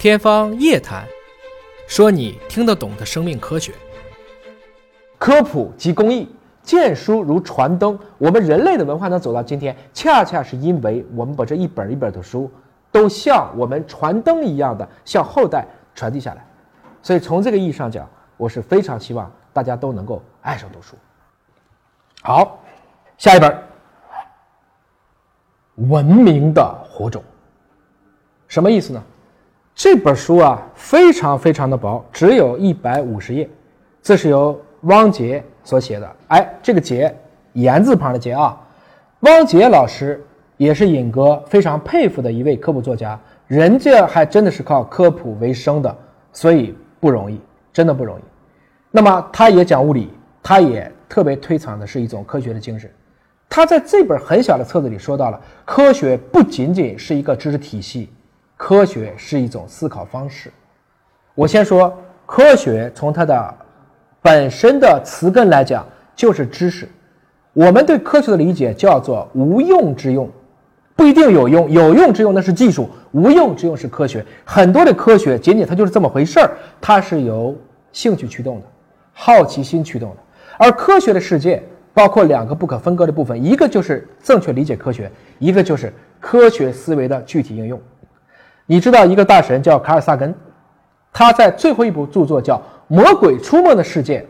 天方夜谭，说你听得懂的生命科学。科普及公益，见书如传灯。我们人类的文化能走到今天，恰恰是因为我们把这一本一本的书，都像我们传灯一样的向后代传递下来。所以从这个意义上讲，我是非常希望大家都能够爱上读书。好，下一本，《文明的火种》，什么意思呢？这本书啊，非常非常的薄，只有一百五十页。这是由汪杰所写的。哎，这个杰，言字旁的杰啊。汪杰老师也是尹哥非常佩服的一位科普作家，人家还真的是靠科普为生的，所以不容易，真的不容易。那么他也讲物理，他也特别推崇的是一种科学的精神。他在这本很小的册子里说到了，科学不仅仅是一个知识体系。科学是一种思考方式。我先说科学，从它的本身的词根来讲，就是知识。我们对科学的理解叫做无用之用，不一定有用，有用之用那是技术，无用之用是科学。很多的科学仅仅它就是这么回事儿，它是由兴趣驱动的，好奇心驱动的。而科学的世界包括两个不可分割的部分，一个就是正确理解科学，一个就是科学思维的具体应用。你知道一个大神叫卡尔萨根，他在最后一部著作叫《魔鬼出没的世界》，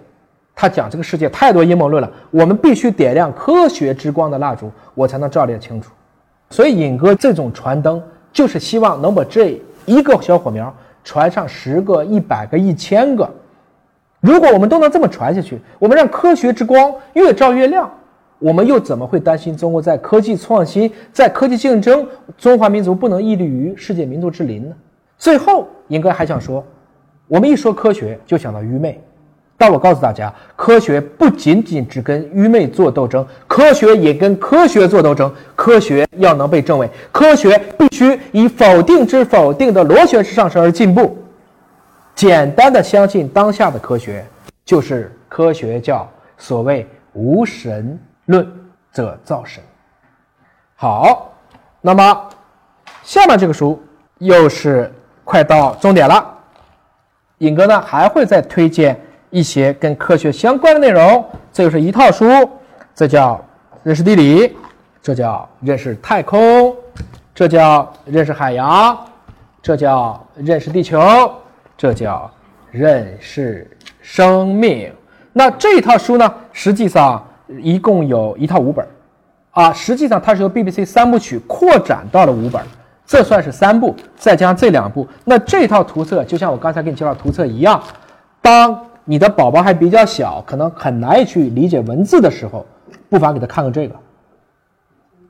他讲这个世界太多阴谋论了，我们必须点亮科学之光的蜡烛，我才能照亮清楚。所以尹哥这种传灯，就是希望能把这一个小火苗传上十个、一百个、一千个。如果我们都能这么传下去，我们让科学之光越照越亮。我们又怎么会担心中国在科技创新、在科技竞争，中华民族不能屹立于世界民族之林呢？最后，应该还想说，我们一说科学就想到愚昧，但我告诉大家，科学不仅仅只跟愚昧做斗争，科学也跟科学做斗争。科学要能被证伪，科学必须以否定之否定的螺旋式上升而进步。简单的相信当下的科学，就是科学教所谓无神。论则造神。好，那么下面这个书又是快到终点了。尹哥呢还会再推荐一些跟科学相关的内容，这就是一套书，这叫认识地理，这叫认识太空，这叫认识海洋，这叫认识地球，这叫认识生命。那这一套书呢，实际上。一共有一套五本啊，实际上它是由 BBC 三部曲扩展到了五本这算是三部，再加上这两部，那这套图册就像我刚才给你介绍图册一样，当你的宝宝还比较小，可能很难以去理解文字的时候，不妨给他看看这个，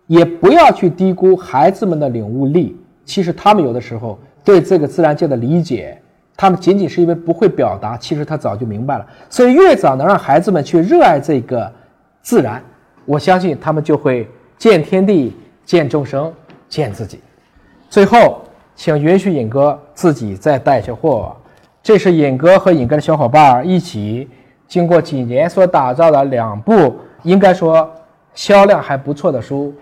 也不要去低估孩子们的领悟力，其实他们有的时候对这个自然界的理解，他们仅仅是因为不会表达，其实他早就明白了，所以越早能让孩子们去热爱这个。自然，我相信他们就会见天地、见众生、见自己。最后，请允许尹哥自己再带一些货。这是尹哥和尹哥的小伙伴一起经过几年所打造的两部，应该说销量还不错的书。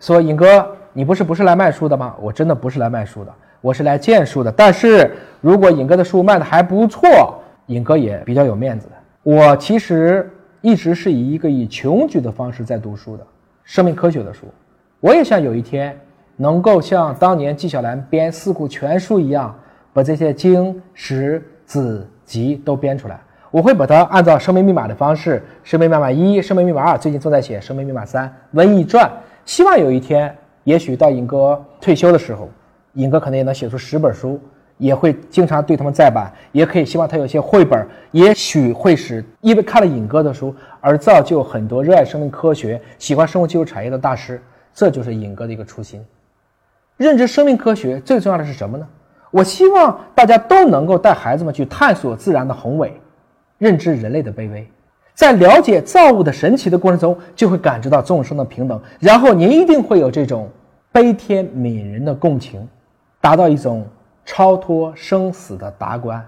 说尹哥，你不是不是来卖书的吗？我真的不是来卖书的，我是来荐书的。但是如果尹哥的书卖的还不错，尹哥也比较有面子。我其实。一直是以一个以穷举的方式在读书的生命科学的书，我也想有一天能够像当年纪晓岚编《四库全书》一样，把这些经史子集都编出来。我会把它按照生命密码的方式，生命密码一、生命密码二，最近正在写生命密码三《瘟疫传》。希望有一天，也许到尹哥退休的时候，尹哥可能也能写出十本书。也会经常对他们再版，也可以希望他有些绘本，也许会使因为看了尹哥的书而造就很多热爱生命科学、喜欢生物技术产业的大师。这就是尹哥的一个初心。认知生命科学最重要的是什么呢？我希望大家都能够带孩子们去探索自然的宏伟，认知人类的卑微，在了解造物的神奇的过程中，就会感知到众生的平等，然后您一定会有这种悲天悯人的共情，达到一种。超脱生死的达观，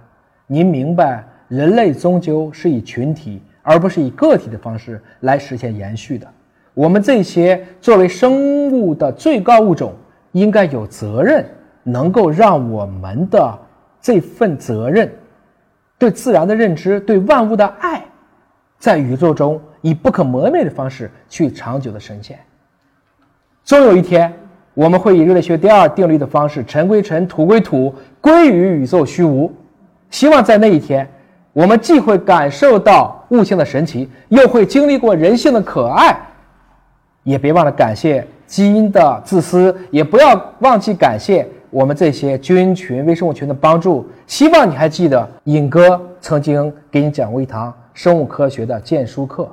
您明白，人类终究是以群体而不是以个体的方式来实现延续的。我们这些作为生物的最高物种，应该有责任能够让我们的这份责任、对自然的认知、对万物的爱，在宇宙中以不可磨灭的方式去长久的呈现。终有一天，我们会以热力学第二定律的方式，尘归尘，土归土，归于宇宙虚无。希望在那一天，我们既会感受到物性的神奇，又会经历过人性的可爱。也别忘了感谢基因的自私，也不要忘记感谢我们这些菌群、微生物群的帮助。希望你还记得尹哥曾经给你讲过一堂生物科学的荐书课。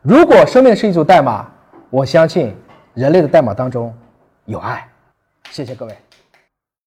如果生命是一组代码，我相信人类的代码当中有爱。谢谢各位。